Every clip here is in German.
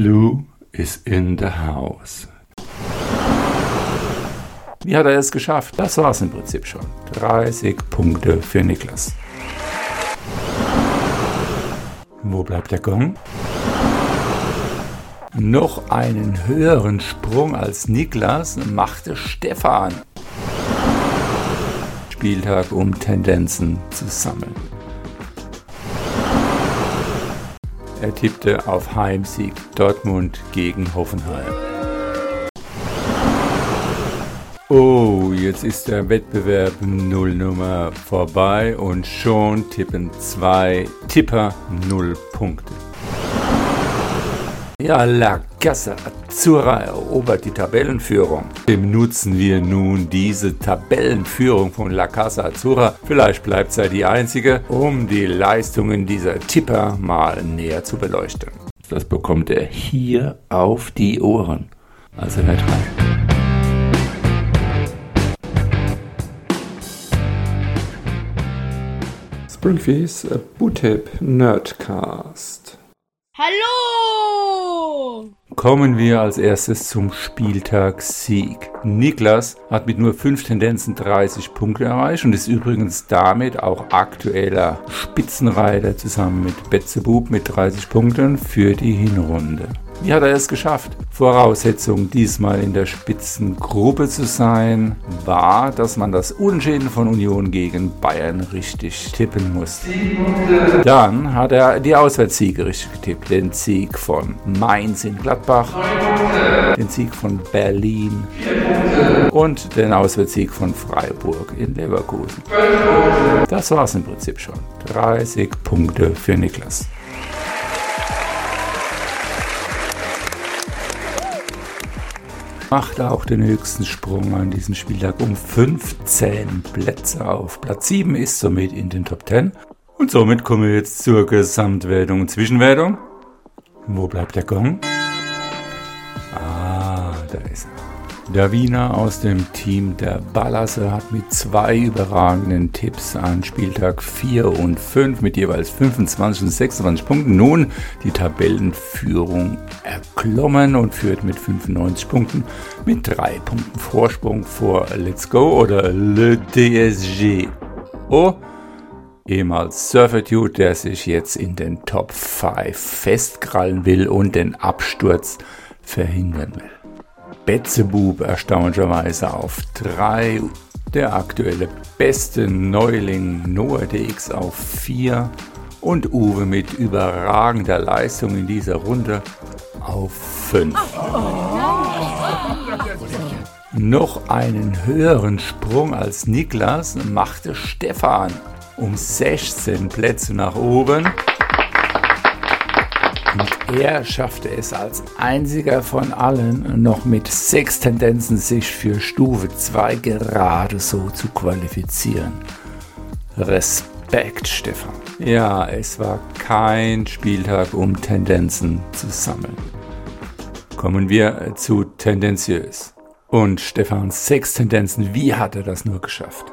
Blue is in the house. Wie hat er es geschafft? Das war es im Prinzip schon. 30 Punkte für Niklas. Wo bleibt der Gong? Noch einen höheren Sprung als Niklas machte Stefan. Spieltag, um Tendenzen zu sammeln. Er tippte auf Heimsieg Dortmund gegen Hoffenheim. Oh, jetzt ist der Wettbewerb Nullnummer vorbei und schon tippen zwei Tipper null Punkte. Ja, La Casa Azzurra erobert die Tabellenführung. Dem nutzen wir nun diese Tabellenführung von La Casa Azzurra. Vielleicht bleibt sie die einzige, um die Leistungen dieser Tipper mal näher zu beleuchten. Das bekommt er hier auf die Ohren. Also hört rein. Springfields Bootip Nerdcast. Hallo! Kommen wir als erstes zum Spieltag Sieg. Niklas hat mit nur 5 Tendenzen 30 Punkte erreicht und ist übrigens damit auch aktueller Spitzenreiter zusammen mit Betzebub mit 30 Punkten für die Hinrunde. Wie hat er es geschafft? Voraussetzung, diesmal in der Spitzengruppe zu sein, war, dass man das Unentschieden von Union gegen Bayern richtig tippen musste. Dann hat er die Auswärtssiege richtig getippt. Den Sieg von Mainz in Gladbach, den Sieg von Berlin und den Auswärtssieg von Freiburg in Leverkusen. Das war es im Prinzip schon. 30 Punkte für Niklas. Machte auch den höchsten Sprung an diesem Spieltag um 15 Plätze auf. Platz 7 ist somit in den Top 10. Und somit kommen wir jetzt zur Gesamtwertung und Zwischenwertung. Wo bleibt der Gong? Ah, da ist er. Davina aus dem Team der Ballasse hat mit zwei überragenden Tipps an Spieltag 4 und 5 mit jeweils 25 und 26 Punkten nun die Tabellenführung erklommen und führt mit 95 Punkten mit drei Punkten Vorsprung vor Let's Go oder Le DSG. Oh, ehemals Surferdude, der sich jetzt in den Top 5 festkrallen will und den Absturz verhindern will. Betzebub erstaunlicherweise auf 3, der aktuelle beste Neuling Noah DX auf 4 und Uwe mit überragender Leistung in dieser Runde auf 5. Noch einen höheren Sprung als Niklas machte Stefan um 16 Plätze nach oben. Er schaffte es als einziger von allen noch mit sechs Tendenzen sich für Stufe 2 gerade so zu qualifizieren. Respekt, Stefan. Ja, es war kein Spieltag, um Tendenzen zu sammeln. Kommen wir zu tendenziös. Und Stefans sechs Tendenzen, wie hat er das nur geschafft?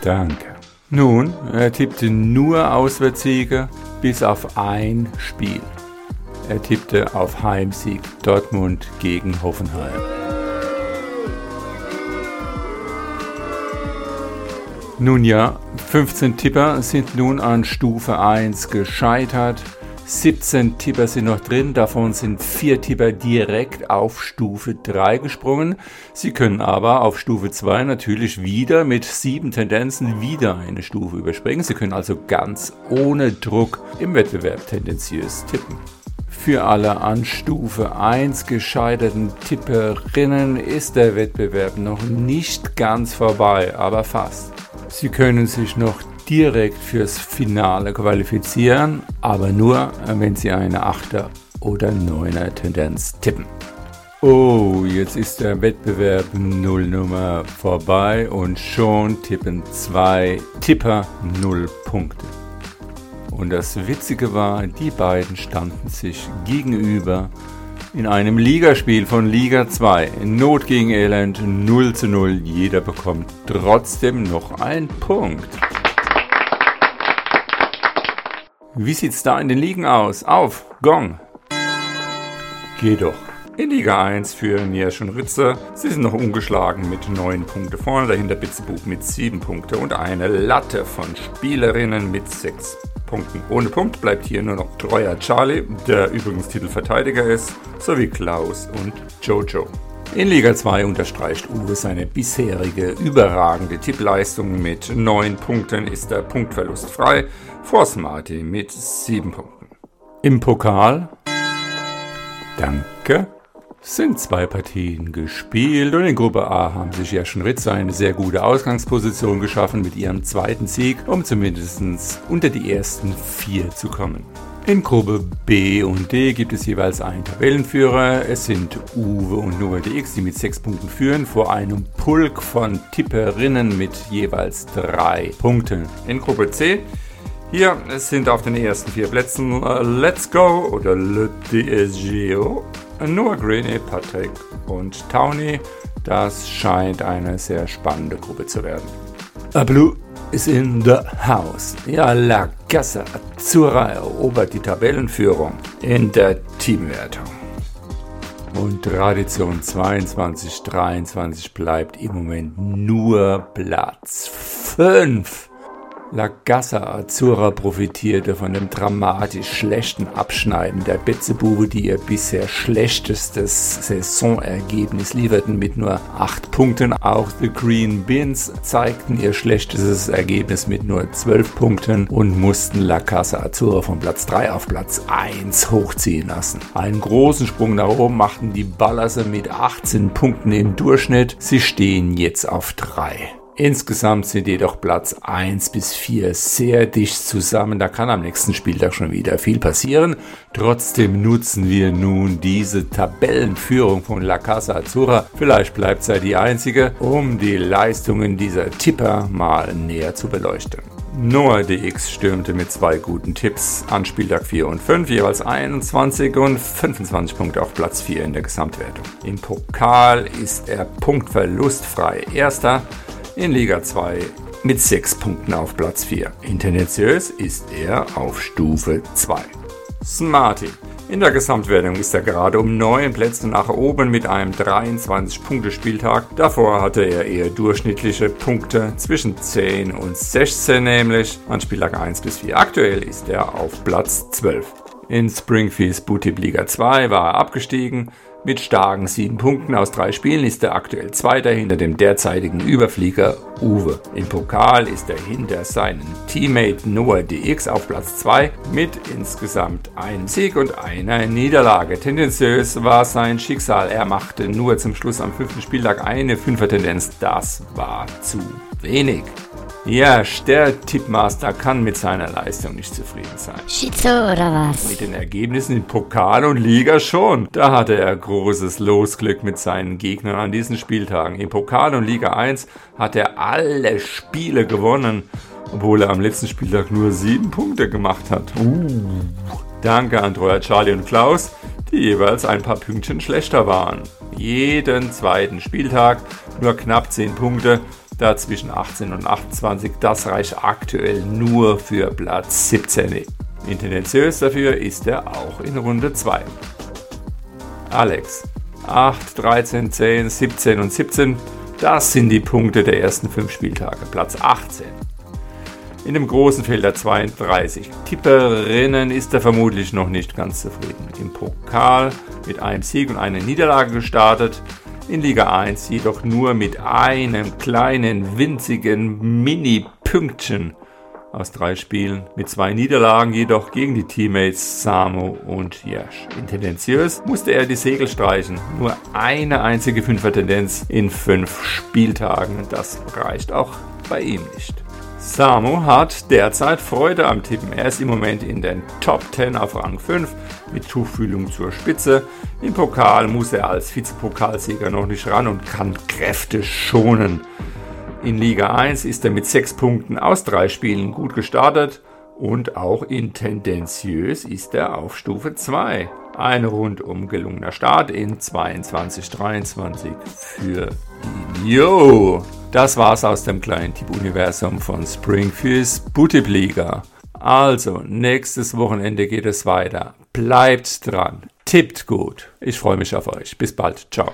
Danke. Nun, er tippte nur Auswärtssiege bis auf ein Spiel. Er tippte auf Heimsieg Dortmund gegen Hoffenheim. Nun ja, 15 Tipper sind nun an Stufe 1 gescheitert. 17 Tipper sind noch drin, davon sind 4 Tipper direkt auf Stufe 3 gesprungen. Sie können aber auf Stufe 2 natürlich wieder mit 7 Tendenzen wieder eine Stufe überspringen. Sie können also ganz ohne Druck im Wettbewerb tendenziös tippen. Für alle an Stufe 1 gescheiterten Tipperinnen ist der Wettbewerb noch nicht ganz vorbei, aber fast. Sie können sich noch direkt fürs Finale qualifizieren, aber nur, wenn Sie eine 8er oder 9er Tendenz tippen. Oh, jetzt ist der Wettbewerb Nullnummer vorbei und schon tippen zwei Tipper null Punkte. Und das Witzige war, die beiden standen sich gegenüber in einem Ligaspiel von Liga 2. Not gegen Elend 0 zu 0. Jeder bekommt trotzdem noch einen Punkt. Wie sieht's da in den Ligen aus? Auf, Gong! Geh doch. In Liga 1 führen Niersch und Ritze. Sie sind noch ungeschlagen mit 9 Punkte vorne, dahinter Bitzebub mit 7 Punkte und eine Latte von Spielerinnen mit 6 Punkten. Ohne Punkt bleibt hier nur noch treuer Charlie, der übrigens Titelverteidiger ist, sowie Klaus und Jojo. In Liga 2 unterstreicht Uwe seine bisherige überragende Tippleistung. Mit 9 Punkten ist der Punktverlust frei vor Smarty mit 7 Punkten. Im Pokal Danke sind zwei Partien gespielt und in Gruppe A haben sich ja schon Ritze eine sehr gute Ausgangsposition geschaffen mit ihrem zweiten Sieg, um zumindest unter die ersten vier zu kommen. In Gruppe B und D gibt es jeweils einen Tabellenführer. Es sind Uwe und Noah DX, die mit sechs Punkten führen, vor einem Pulk von Tipperinnen mit jeweils drei Punkten. In Gruppe C hier sind auf den ersten vier Plätzen uh, Let's Go oder Le DSGO Noah Greene, Patrick und Townie. Das scheint eine sehr spannende Gruppe zu werden. A Blue is in the house. Ja, La Casa Azzurra erobert die Tabellenführung in der Teamwertung. Und Tradition 22-23 bleibt im Moment nur Platz 5. La Gassa Azzurra profitierte von dem dramatisch schlechten Abschneiden der Betzebube, die ihr bisher schlechtestes Saisonergebnis lieferten mit nur 8 Punkten. Auch The Green Bins zeigten ihr schlechtestes Ergebnis mit nur 12 Punkten und mussten La Casa Azzurra von Platz 3 auf Platz 1 hochziehen lassen. Einen großen Sprung nach oben machten die Ballerse mit 18 Punkten im Durchschnitt. Sie stehen jetzt auf 3. Insgesamt sind jedoch Platz 1 bis 4 sehr dicht zusammen. Da kann am nächsten Spieltag schon wieder viel passieren. Trotzdem nutzen wir nun diese Tabellenführung von La Casa Azzurra. Vielleicht bleibt sie die einzige, um die Leistungen dieser Tipper mal näher zu beleuchten. Noah DX stürmte mit zwei guten Tipps an Spieltag 4 und 5, jeweils 21 und 25 Punkte auf Platz 4 in der Gesamtwertung. Im Pokal ist er punktverlustfrei Erster in Liga 2 mit 6 Punkten auf Platz 4. Intendenziös ist er auf Stufe 2. Smarty. In der Gesamtwertung ist er gerade um 9 Plätze nach oben mit einem 23-Punkte-Spieltag. Davor hatte er eher durchschnittliche Punkte zwischen 10 und 16 nämlich an Spieltag 1 bis 4. Aktuell ist er auf Platz 12. In Springfields Bootip Liga 2 war er abgestiegen. Mit starken sieben Punkten aus drei Spielen ist er aktuell Zweiter hinter dem derzeitigen Überflieger Uwe. Im Pokal ist er hinter seinem Teammate Noah DX auf Platz 2 mit insgesamt einem Sieg und einer Niederlage. Tendenziös war sein Schicksal. Er machte nur zum Schluss am fünften Spieltag eine Fünfer-Tendenz. Das war zu wenig. Ja, der Tippmaster kann mit seiner Leistung nicht zufrieden sein. Schizo oder was? Mit den Ergebnissen in Pokal und Liga schon. Da hatte er großes Losglück mit seinen Gegnern an diesen Spieltagen. In Pokal und Liga 1 hat er alle Spiele gewonnen, obwohl er am letzten Spieltag nur sieben Punkte gemacht hat. Uh. Danke an Treuer Charlie und Klaus, die jeweils ein paar Pünktchen schlechter waren. Jeden zweiten Spieltag nur knapp 10 Punkte da zwischen 18 und 28. Das reicht aktuell nur für Platz 17. Intendenziös dafür ist er auch in Runde 2. Alex. 8, 13, 10, 17 und 17. Das sind die Punkte der ersten 5 Spieltage. Platz 18. In dem großen Feld der 32 Tipperinnen ist er vermutlich noch nicht ganz zufrieden. Im Pokal mit einem Sieg und einer Niederlage gestartet in Liga 1 jedoch nur mit einem kleinen, winzigen Mini-Pünktchen aus drei Spielen, mit zwei Niederlagen jedoch gegen die Teammates Samo und Jersch. In Tendenziös musste er die Segel streichen, nur eine einzige Fünfer-Tendenz in fünf Spieltagen, das reicht auch bei ihm nicht. Samo hat derzeit Freude am Tippen. Er ist im Moment in den Top 10 auf Rang 5 mit Tuchfühlung zur Spitze. Im Pokal muss er als Vizepokalsieger noch nicht ran und kann Kräfte schonen. In Liga 1 ist er mit 6 Punkten aus 3 Spielen gut gestartet und auch in tendenziös ist er auf Stufe 2. Ein rundum gelungener Start in 22-23 für. Yo! Das war's aus dem kleinen Tipp-Universum von Springfields Bootip Liga. Also, nächstes Wochenende geht es weiter. Bleibt dran. Tippt gut. Ich freue mich auf euch. Bis bald. Ciao.